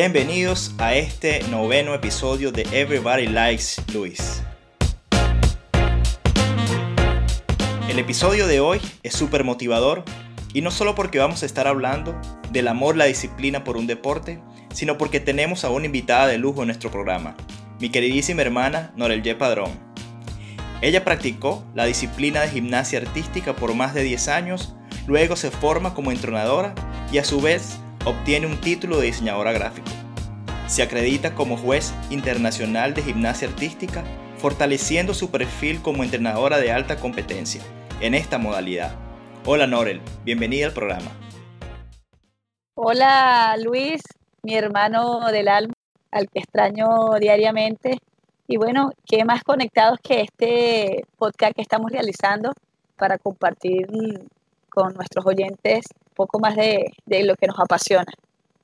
Bienvenidos a este noveno episodio de Everybody Likes Luis. El episodio de hoy es súper motivador y no solo porque vamos a estar hablando del amor, la disciplina por un deporte, sino porque tenemos a una invitada de lujo en nuestro programa, mi queridísima hermana Norel Ye Padrón. Ella practicó la disciplina de gimnasia artística por más de 10 años, luego se forma como entrenadora y a su vez obtiene un título de diseñadora gráfico. Se acredita como juez internacional de gimnasia artística, fortaleciendo su perfil como entrenadora de alta competencia en esta modalidad. Hola Norel, bienvenida al programa. Hola Luis, mi hermano del alma, al que extraño diariamente. Y bueno, qué más conectados que este podcast que estamos realizando para compartir con nuestros oyentes poco más de, de lo que nos apasiona.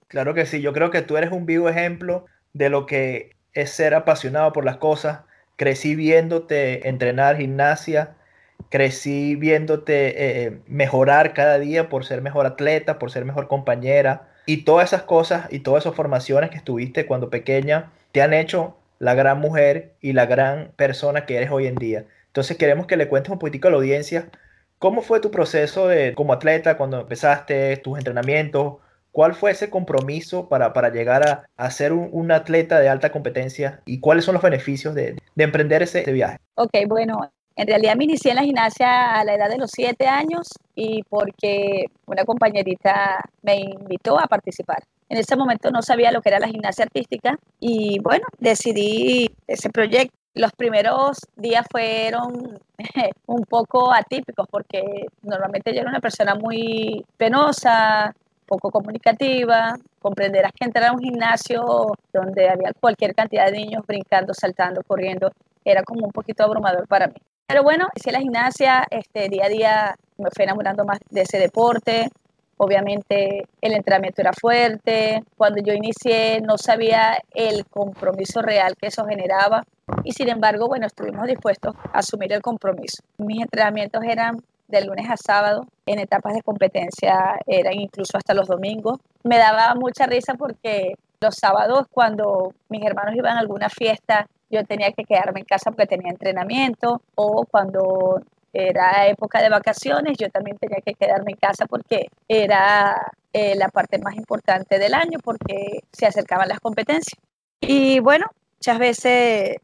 Claro que sí, yo creo que tú eres un vivo ejemplo de lo que es ser apasionado por las cosas. Crecí viéndote entrenar gimnasia, crecí viéndote eh, mejorar cada día por ser mejor atleta, por ser mejor compañera. Y todas esas cosas y todas esas formaciones que estuviste cuando pequeña te han hecho la gran mujer y la gran persona que eres hoy en día. Entonces queremos que le cuentes un poquitico a la audiencia cómo fue tu proceso de, como atleta cuando empezaste, tus entrenamientos, cuál fue ese compromiso para, para llegar a, ser un, atleta de alta competencia y cuáles son los beneficios de, de emprender ese, ese viaje. Ok, bueno, en realidad me inicié en la gimnasia a la edad de los siete años y porque una compañerita me invitó a participar. En ese momento no sabía lo que era la gimnasia artística y bueno, decidí ese proyecto. Los primeros días fueron un poco atípicos porque normalmente yo era una persona muy penosa, poco comunicativa. Comprenderás que entrar a un gimnasio donde había cualquier cantidad de niños brincando, saltando, corriendo, era como un poquito abrumador para mí. Pero bueno, hice la gimnasia, este, día a día me fui enamorando más de ese deporte. Obviamente el entrenamiento era fuerte. Cuando yo inicié no sabía el compromiso real que eso generaba y sin embargo, bueno, estuvimos dispuestos a asumir el compromiso. Mis entrenamientos eran de lunes a sábado, en etapas de competencia eran incluso hasta los domingos. Me daba mucha risa porque los sábados cuando mis hermanos iban a alguna fiesta yo tenía que quedarme en casa porque tenía entrenamiento o cuando era época de vacaciones, yo también tenía que quedarme en casa porque era eh, la parte más importante del año porque se acercaban las competencias. Y bueno, muchas veces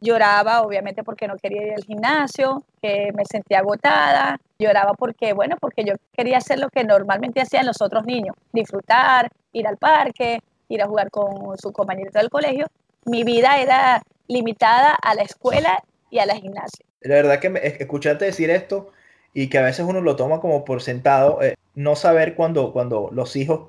lloraba, obviamente porque no quería ir al gimnasio, que me sentía agotada, lloraba porque, bueno, porque yo quería hacer lo que normalmente hacían los otros niños, disfrutar, ir al parque, ir a jugar con su compañero del colegio. Mi vida era limitada a la escuela y a la gimnasia. La verdad que escucharte decir esto y que a veces uno lo toma como por sentado, eh, no saber cuando, cuando los hijos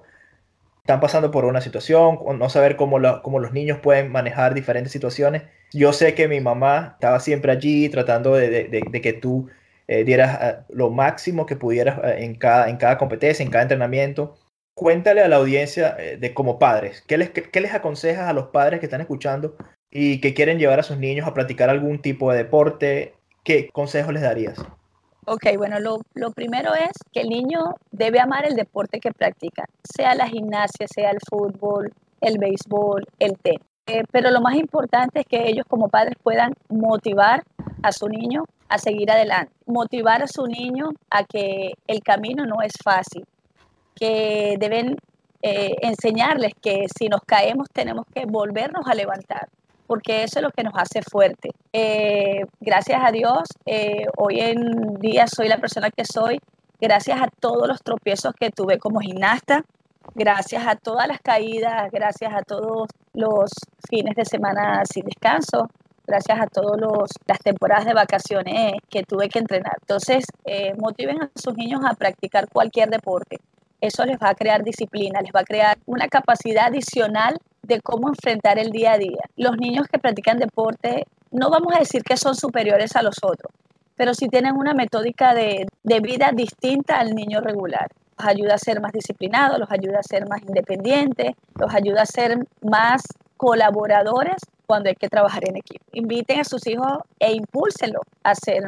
están pasando por una situación, no saber cómo, cómo los niños pueden manejar diferentes situaciones. Yo sé que mi mamá estaba siempre allí tratando de, de, de, que tú eh, dieras eh, lo máximo que pudieras en, cada, en cada competencia, en cada entrenamiento. Cuéntale a la audiencia de como padres, ¿qué les, qué les aconsejas a los padres que están escuchando y que quieren llevar a sus niños a practicar algún tipo de deporte, ¿qué consejos les darías? Ok, bueno, lo, primero es que el niño debe amar el deporte que practica, sea la gimnasia, sea el fútbol, el béisbol, el tenis. Eh, pero lo más importante es que ellos como padres puedan motivar a su niño a seguir adelante, motivar a su niño a que el camino no es fácil, que deben eh, enseñarles que si nos caemos tenemos que volvernos a levantar, porque eso es lo que nos hace fuerte. Eh, gracias a Dios, eh, hoy en día soy la persona que soy, gracias a todos los tropiezos que tuve como gimnasta, gracias a todas las caídas, gracias a todos los fines de semana sin descanso, gracias a todas las temporadas de vacaciones que tuve que entrenar. Entonces, eh, motiven a sus niños a practicar cualquier deporte. Eso les va a crear disciplina, les va a crear una capacidad adicional de cómo enfrentar el día a día. Los niños que practican deporte, no vamos a decir que son superiores a los otros, pero sí tienen una metódica de, vida distinta al niño regular. Los ayuda a ser más disciplinados, los ayuda a ser más independientes, los ayuda a ser más colaboradores cuando hay que trabajar en equipo. Inviten a sus hijos e impúlsenlos a hacer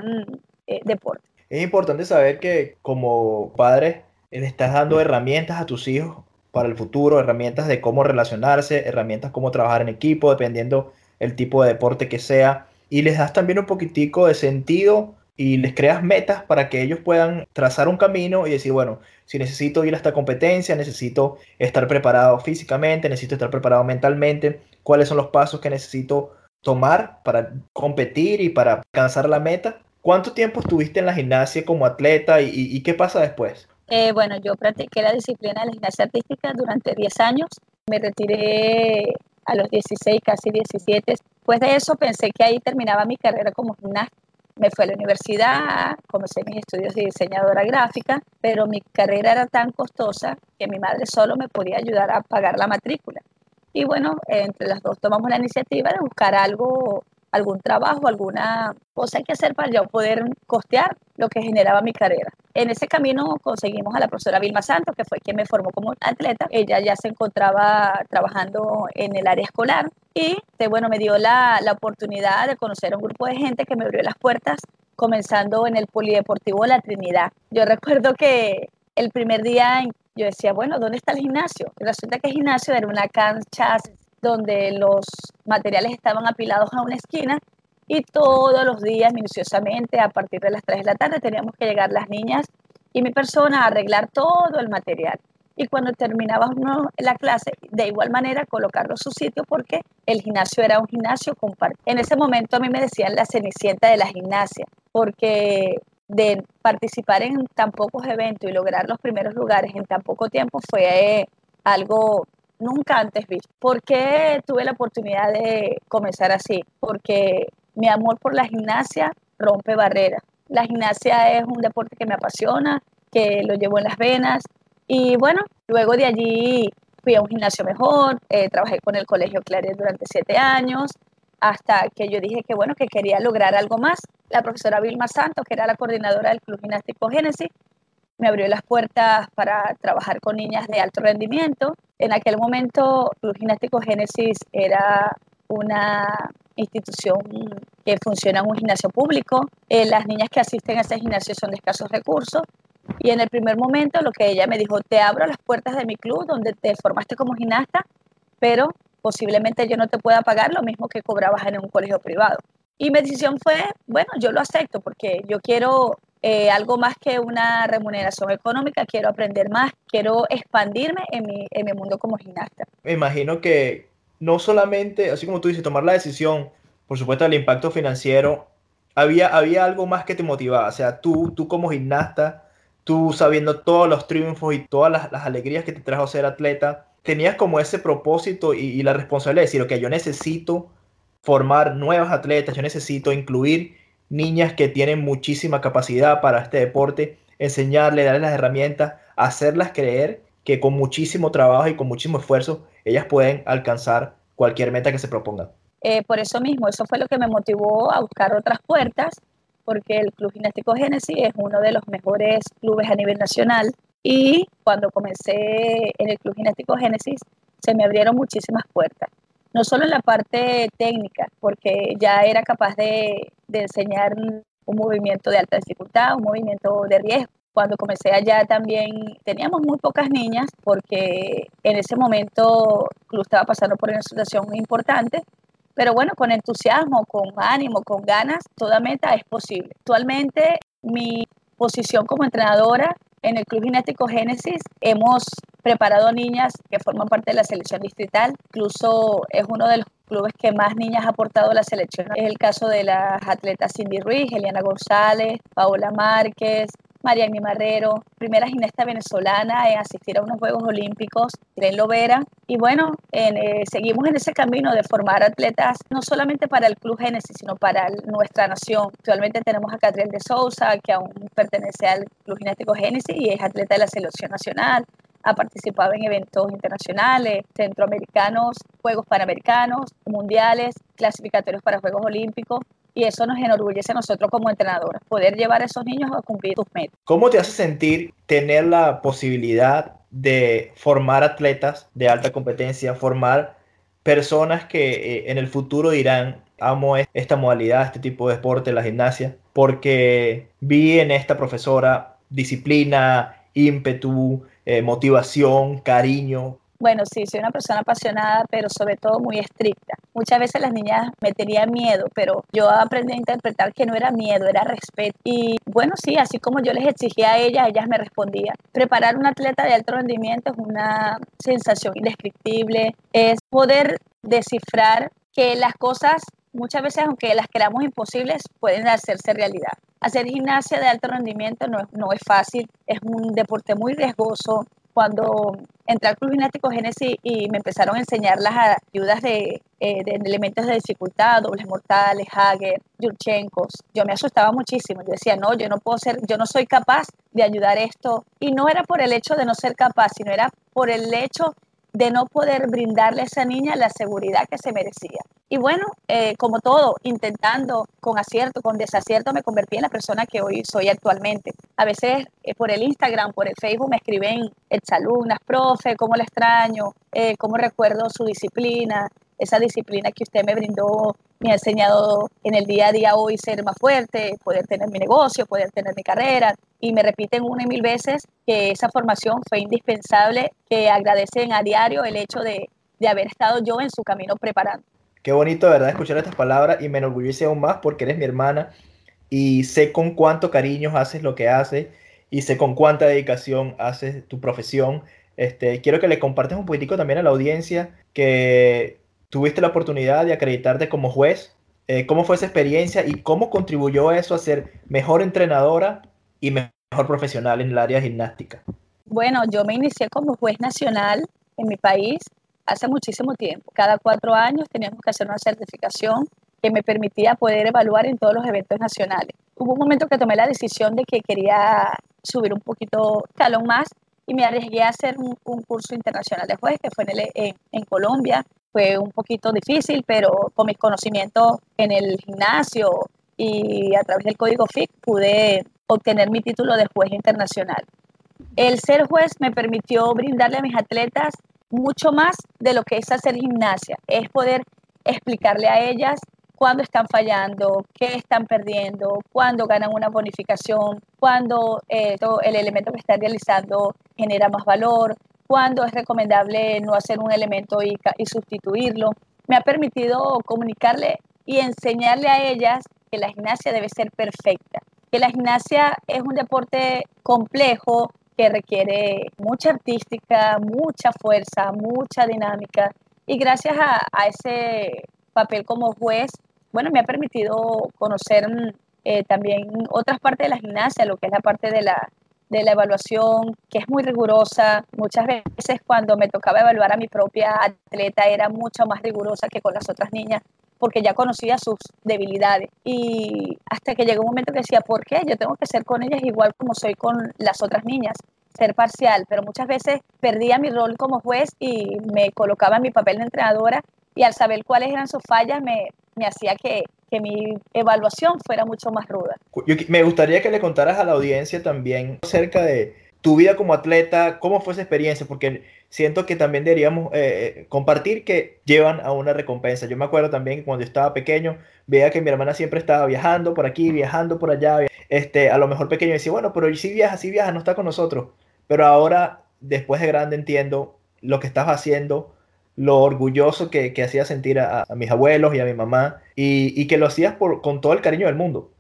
eh, deporte. Es importante saber que como padres le estás dando herramientas a tus hijos para el futuro, herramientas de cómo relacionarse, herramientas cómo trabajar en equipo, dependiendo el tipo de deporte que sea. Y les das también un poquitico de sentido y les creas metas para que ellos puedan trazar un camino y decir, bueno, si necesito ir a esta competencia, necesito estar preparado físicamente, necesito estar preparado mentalmente, cuáles son los pasos que necesito tomar para competir y para alcanzar la meta. ¿Cuánto tiempo estuviste en la gimnasia como atleta y, qué pasa después? Eh, bueno, yo practiqué la disciplina de la gimnasia artística durante 10 años. Me retiré a los 16, casi 17. Después de eso pensé que ahí terminaba mi carrera como gimnasta me fui a la universidad, comencé mis estudios de diseñadora gráfica, pero mi carrera era tan costosa que mi madre solo me podía ayudar a pagar la matrícula. Y bueno, entre las dos tomamos la iniciativa de buscar algo algún trabajo, alguna cosa que hacer para yo poder costear lo que generaba mi carrera. En ese camino conseguimos a la profesora Vilma Santos, que fue quien me formó como atleta. Ella ya se encontraba trabajando en el área escolar y bueno, me dio la, la oportunidad de conocer a un grupo de gente que me abrió las puertas comenzando en el Polideportivo La Trinidad. Yo recuerdo que el primer día yo decía, bueno, ¿dónde está el gimnasio? Resulta que el gimnasio era una cancha donde los materiales estaban apilados a una esquina y todos los días, minuciosamente, a partir de las 3 de la tarde, teníamos que llegar las niñas y mi persona a arreglar todo el material. Y cuando terminábamos la clase, de igual manera, colocarlo en su sitio porque el gimnasio era un gimnasio compartido. En ese momento a mí me decían la cenicienta de la gimnasia, porque de participar en tan pocos eventos y lograr los primeros lugares en tan poco tiempo fue algo nunca antes visto. ¿Por qué tuve la oportunidad de comenzar así? Porque mi amor por la gimnasia rompe barreras. La gimnasia es un deporte que me apasiona, que lo llevo en las venas. Y bueno, luego de allí fui a un gimnasio mejor, eh, trabajé con el Colegio Claret durante siete años, hasta que yo dije que bueno, que quería lograr algo más. La profesora Vilma Santos, que era la coordinadora del Club Gimnástico Génesis, me abrió las puertas para trabajar con niñas de alto rendimiento. En aquel momento, Club Gimnástico Génesis era una institución que funciona en un gimnasio público. Eh, las niñas que asisten a ese gimnasio son de escasos recursos. Y en el primer momento lo que ella me dijo, te abro las puertas de mi club donde te formaste como gimnasta, pero posiblemente yo no te pueda pagar lo mismo que cobrabas en un colegio privado. Y mi decisión fue, bueno, yo lo acepto porque yo quiero eh, algo más que una remuneración económica, quiero aprender más, quiero expandirme en mi, en mi mundo como gimnasta. Me imagino que no solamente, así como tú dices, tomar la decisión, por supuesto, el impacto financiero, había, había algo más que te motivaba, o sea, tú, tú como gimnasta, tú sabiendo todos los triunfos y todas las, las alegrías que te trajo ser atleta, tenías como ese propósito y, y la responsabilidad de decir, ok, yo necesito formar nuevos atletas, yo necesito incluir niñas que tienen muchísima capacidad para este deporte, enseñarle, darles las herramientas, hacerlas creer que con muchísimo trabajo y con muchísimo esfuerzo ellas pueden alcanzar cualquier meta que se propongan. Eh, por eso mismo, eso fue lo que me motivó a buscar otras puertas, porque el Club Gimnástico Génesis es uno de los mejores clubes a nivel nacional y cuando comencé en el Club Gimnástico Génesis se me abrieron muchísimas puertas no solo en la parte técnica, porque ya era capaz de, enseñar un movimiento de alta dificultad, un movimiento de riesgo. Cuando comencé allá también teníamos muy pocas niñas porque en ese momento el club estaba pasando por una situación importante, pero bueno, con entusiasmo, con ánimo, con ganas, toda meta es posible. Actualmente mi posición como entrenadora en el Club Gimnástico Génesis hemos preparado niñas que forman parte de la selección distrital. Incluso es uno de los clubes que más niñas ha aportado a la selección. Es el caso de las atletas Cindy Ruiz, Eliana González, Paola Márquez, María Marrero, primera gimnasta venezolana en asistir a unos Juegos Olímpicos, Tren Lovera. Y bueno, eh, seguimos en ese camino de formar atletas no solamente para el Club Génesis, sino para nuestra nación. Actualmente tenemos a Catriel de Sousa, que aún pertenece al Club Gimnástico Génesis y es atleta de la selección nacional ha participado en eventos internacionales, centroamericanos, Juegos Panamericanos, mundiales, clasificatorios para Juegos Olímpicos. Y eso nos enorgullece a nosotros como entrenadores, poder llevar a esos niños a cumplir sus metas. ¿Cómo te hace sentir tener la posibilidad de formar atletas de alta competencia, formar personas que eh, en el futuro dirán, amo esta modalidad, este tipo de deporte, la gimnasia, porque vi en esta profesora disciplina, ímpetu, eh, motivación, cariño? Bueno, sí, soy una persona apasionada, pero sobre todo muy estricta. Muchas veces las niñas me tenían miedo, pero yo aprendí a interpretar que no era miedo, era respeto. Y bueno, sí, así como yo les exigía a ellas, ellas me respondían. Preparar un atleta de alto rendimiento es una sensación indescriptible, es poder descifrar que las cosas muchas veces, aunque las creamos imposibles, pueden hacerse realidad. Hacer gimnasia de alto rendimiento no, no es fácil, es un deporte muy riesgoso, cuando entré al Club Gimnástico Génesis y me empezaron a enseñar las ayudas de, eh, elementos de dificultad, dobles mortales, Hager, Yurchenkos, yo me asustaba muchísimo. Yo decía, no, yo no puedo ser, yo no soy capaz de ayudar esto. Y no era por el hecho de no ser capaz, sino era por el hecho de no poder brindarle a esa niña la seguridad que se merecía. Y bueno, eh, como todo, intentando con acierto, con desacierto, me convertí en la persona que hoy soy actualmente. A veces eh, por el Instagram, por el Facebook me escriben exalumnas, profe, cómo le extraño, eh, cómo recuerdo su disciplina, esa disciplina que usted me brindó, me ha enseñado en el día a día hoy ser más fuerte, poder tener mi negocio, poder tener mi carrera. Y me repiten una y mil veces que esa formación fue indispensable, que agradecen a diario el hecho de, de haber estado yo en su camino preparando. Qué bonito, ¿verdad? Escuchar estas palabras y me enorgullece aún más porque eres mi hermana y sé con cuánto cariño haces lo que haces y sé con cuánta dedicación haces tu profesión. Este, quiero que le compartas un poquitico también a la audiencia que tuviste la oportunidad de acreditarte como juez. Eh, ¿Cómo fue esa experiencia y cómo contribuyó eso a ser mejor entrenadora y mejor profesional en el área gimnástica? Bueno, yo me inicié como juez nacional en mi país hace muchísimo tiempo. Cada cuatro años teníamos que hacer una certificación que me permitía poder evaluar en todos los eventos nacionales. Hubo un momento que tomé la decisión de que quería subir un poquito calón más y me arriesgué a hacer un, curso internacional de juez que fue en, en, Colombia. Fue un poquito difícil, pero con mis conocimientos en el gimnasio y a través del código FIC pude obtener mi título de juez internacional. El ser juez me permitió brindarle a mis atletas mucho más de lo que es hacer gimnasia, es poder explicarle a ellas cuándo están fallando, qué están perdiendo, cuándo ganan una bonificación, cuándo eh, el elemento que están realizando genera más valor, cuándo es recomendable no hacer un elemento y, y sustituirlo. Me ha permitido comunicarle y enseñarle a ellas que la gimnasia debe ser perfecta, que la gimnasia es un deporte complejo, que requiere mucha artística, mucha fuerza, mucha dinámica. Y gracias a, ese papel como juez, bueno, me ha permitido conocer mm, eh, también otras partes de la gimnasia, lo que es la parte de la, de la evaluación, que es muy rigurosa. Muchas veces cuando me tocaba evaluar a mi propia atleta era mucho más rigurosa que con las otras niñas, porque ya conocía sus debilidades. Y hasta que llegó un momento que decía, ¿por qué? Yo tengo que ser con ellas igual como soy con las otras niñas ser parcial, pero muchas veces perdía mi rol como juez y me colocaba en mi papel de entrenadora y al saber cuáles eran sus fallas me, me hacía que, que, mi evaluación fuera mucho más ruda. me gustaría que le contaras a la audiencia también acerca de tu vida como atleta, cómo fue esa experiencia, porque siento que también deberíamos eh, eh, compartir que llevan a una recompensa. Yo me acuerdo también que cuando estaba pequeño, veía que mi hermana siempre estaba viajando por aquí, viajando por allá. Este, a lo mejor pequeño decía, bueno, pero si viaja, si viaja, no está con nosotros. Pero ahora, después de grande, entiendo lo que estás haciendo, lo orgulloso que, que hacía sentir a, mis abuelos y a mi mamá, y, y que lo hacías por, con todo el cariño del mundo.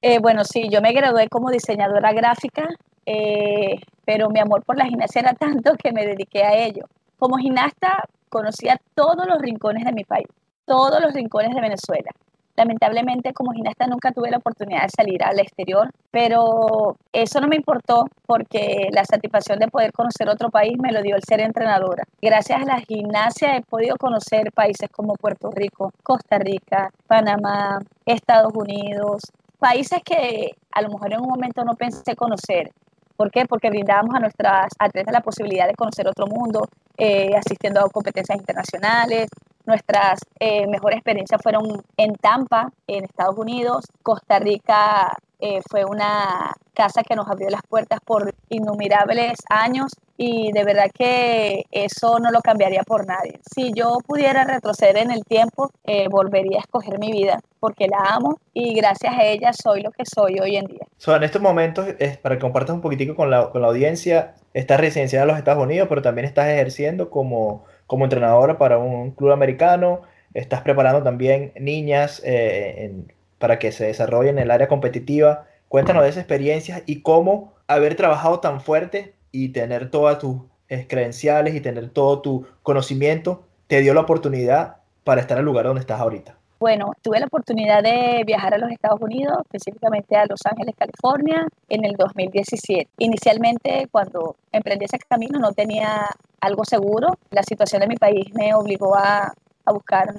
Eh, bueno, sí, yo me gradué como diseñadora gráfica eh, pero mi amor por la gimnasia era tanto que me dediqué a ello. Como gimnasta conocía todos los rincones de mi país, todos los rincones de Venezuela. Lamentablemente como gimnasta nunca tuve la oportunidad de salir al exterior, pero eso no me importó porque la satisfacción de poder conocer otro país me lo dio el ser entrenadora. Gracias a la gimnasia he podido conocer países como Puerto Rico, Costa Rica, Panamá, Estados Unidos, países que a lo mejor en un momento no pensé conocer, ¿Por qué? Porque brindábamos a nuestras atletas la posibilidad de conocer otro mundo, eh, asistiendo a competencias internacionales. Nuestras eh, mejores experiencias fueron en Tampa, en Estados Unidos. Costa Rica eh, fue una casa que nos abrió las puertas por innumerables años y de verdad que eso no lo cambiaría por nadie. Si yo pudiera retroceder en el tiempo, eh, volvería a escoger mi vida porque la amo y gracias a ella soy lo que soy hoy en día. So, en estos momentos, es para que compartas un poquitico con la, con la audiencia, estás residenciada en los Estados Unidos, pero también estás ejerciendo como, como entrenadora para un club americano, estás preparando también niñas eh, para que se desarrollen en el área competitiva. Cuéntanos de esa experiencia y cómo haber trabajado tan fuerte y tener todas tus eh, credenciales y tener todo tu conocimiento te dio la oportunidad para estar en el lugar donde estás ahorita? Bueno, tuve la oportunidad de viajar a los Estados Unidos, específicamente a Los Ángeles, California, en el 2017. Inicialmente, cuando emprendí ese camino, no tenía algo seguro. La situación de mi país me obligó a, buscar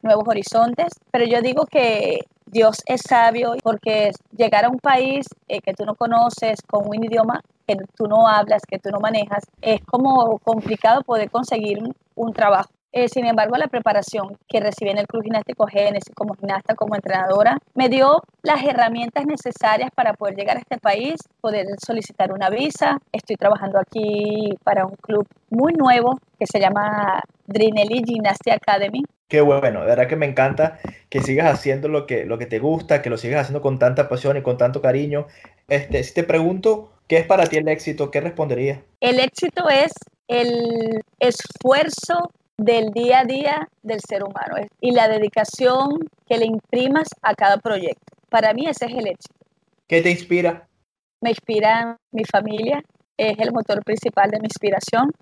nuevos horizontes, pero yo digo que Dios es sabio porque llegar a un país eh, que tú no conoces, con un idioma que tú no hablas, que tú no manejas, es como complicado poder conseguir un trabajo. Eh, sin embargo, la preparación que recibí en el Club Gimnástico Génesis como gimnasta, como entrenadora, me dio las herramientas necesarias para poder llegar a este país, poder solicitar una visa. Estoy trabajando aquí para un club muy nuevo que se llama Drinelli Gymnastics Academy. Qué bueno, de verdad que me encanta que sigas haciendo lo que, lo que te gusta, que lo sigas haciendo con tanta pasión y con tanto cariño. Este, si te pregunto, ¿qué es para ti el éxito? ¿Qué responderías? El éxito es el esfuerzo del día a día del ser humano y la dedicación que le imprimas a cada proyecto. Para mí ese es el éxito. ¿Qué te inspira? Me inspira mi familia, es el motor principal de mi inspiración,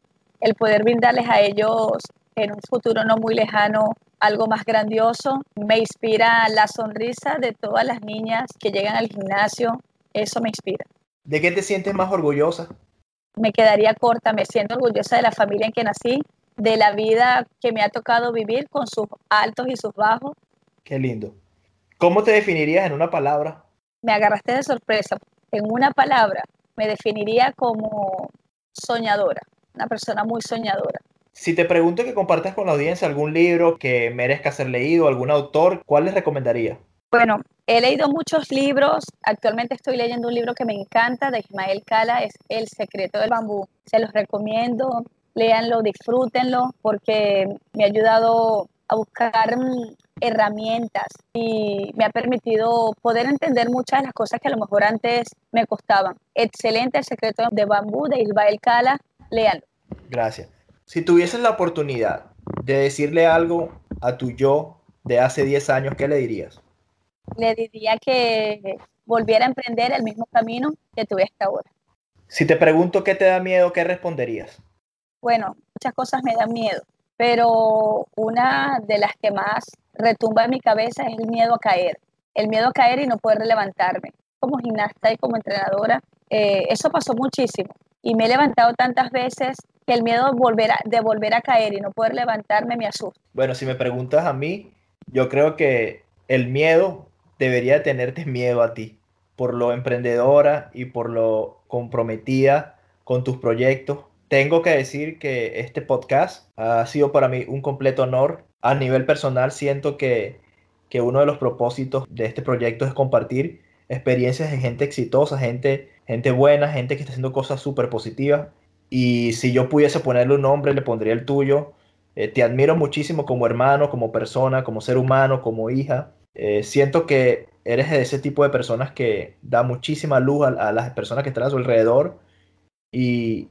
el poder brindarles a ellos en un futuro no muy lejano algo más grandioso. Me inspira la sonrisa de todas las niñas que llegan al gimnasio, eso me inspira. ¿De qué te sientes más orgullosa? Me quedaría corta, me siento orgullosa de la familia en que nací, de la vida que me ha tocado vivir con sus altos y sus bajos. Qué lindo. ¿Cómo te definirías en una palabra? Me agarraste de sorpresa. En una palabra me definiría como soñadora, una persona muy soñadora. Si te pregunto que compartas con la audiencia algún libro que merezca ser leído, algún autor, ¿cuál les recomendaría? Bueno, he leído muchos libros. Actualmente estoy leyendo un libro que me encanta de Ismael Cala, es El secreto del bambú. Se los recomiendo léanlo, disfrútenlo, porque me ha ayudado a buscar mm, herramientas y me ha permitido poder entender muchas de las cosas que a lo mejor antes me costaban. Excelente el secreto de bambú de Ismael Cala, léanlo. Gracias. Si tuvieses la oportunidad de decirle algo a tu yo de hace 10 años, ¿qué le dirías? Le diría que volviera a emprender el mismo camino que tuve hasta ahora. Si te pregunto qué te da miedo, ¿qué responderías? Bueno, muchas cosas me dan miedo, pero una de las que más retumba en mi cabeza es el miedo a caer, el miedo a caer y no poder levantarme. Como gimnasta y como entrenadora, eh, eso pasó muchísimo y me he levantado tantas veces que el miedo de volver, a, de volver a caer y no poder levantarme me asusta. Bueno, si me preguntas a mí, yo creo que el miedo debería tenerte miedo a ti por lo emprendedora y por lo comprometida con tus proyectos tengo que decir que este podcast ha sido para mí un completo honor. A nivel personal, siento que, uno de los propósitos de este proyecto es compartir experiencias de gente exitosa, gente, gente buena, gente que está haciendo cosas súper positivas. Y si yo pudiese ponerle un nombre, le pondría el tuyo. Eh, te admiro muchísimo como hermano, como persona, como ser humano, como hija. Eh, siento que eres de ese tipo de personas que da muchísima luz a, a las personas que están a su alrededor. Y,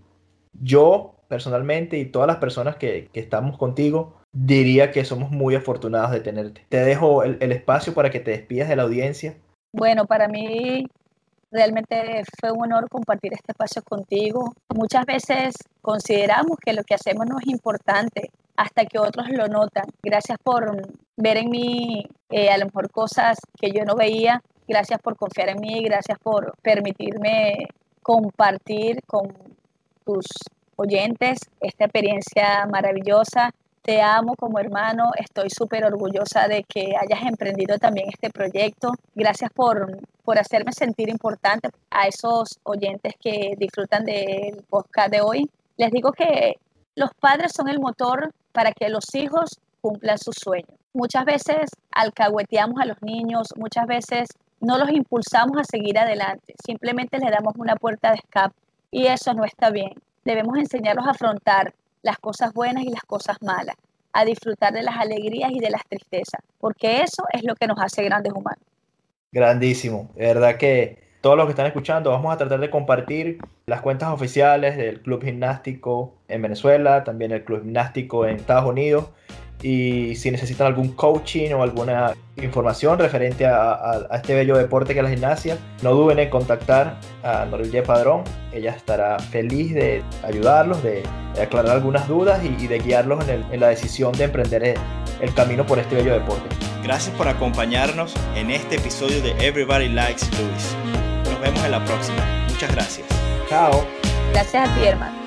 yo personalmente y todas las personas que, estamos contigo, diría que somos muy afortunados de tenerte. Te dejo el, el, espacio para que te despidas de la audiencia. Bueno, para mí realmente fue un honor compartir este espacio contigo. Muchas veces consideramos que lo que hacemos no es importante hasta que otros lo notan. Gracias por ver en mí eh, a lo mejor cosas que yo no veía. Gracias por confiar en mí. Gracias por permitirme compartir con tus oyentes esta experiencia maravillosa. Te amo como hermano, estoy súper orgullosa de que hayas emprendido también este proyecto. Gracias por, por hacerme sentir importante a esos oyentes que disfrutan del podcast de hoy. Les digo que los padres son el motor para que los hijos cumplan sus sueños. Muchas veces alcahueteamos a los niños, muchas veces no los impulsamos a seguir adelante, simplemente les damos una puerta de escape y eso no está bien. debemos enseñarlos a afrontar las cosas buenas y las cosas malas, a disfrutar de las alegrías y de las tristezas, porque eso es lo que nos hace grandes humanos. Grandísimo, de verdad que todos los que están escuchando, vamos a tratar de compartir las cuentas oficiales del Club Gimnástico en Venezuela, también el Club Gimnástico en Estados Unidos. Y si necesitan algún coaching o alguna información referente a, este bello deporte que es la gimnasia, no duden en contactar a Norelie Padrón. Ella estará feliz de ayudarlos, de, aclarar algunas dudas y, de guiarlos en, la decisión de emprender el camino por este bello deporte. Gracias por acompañarnos en este episodio de Everybody Likes Lewis. Nos vemos en la próxima. Muchas gracias. Chao. Gracias a ti, hermano.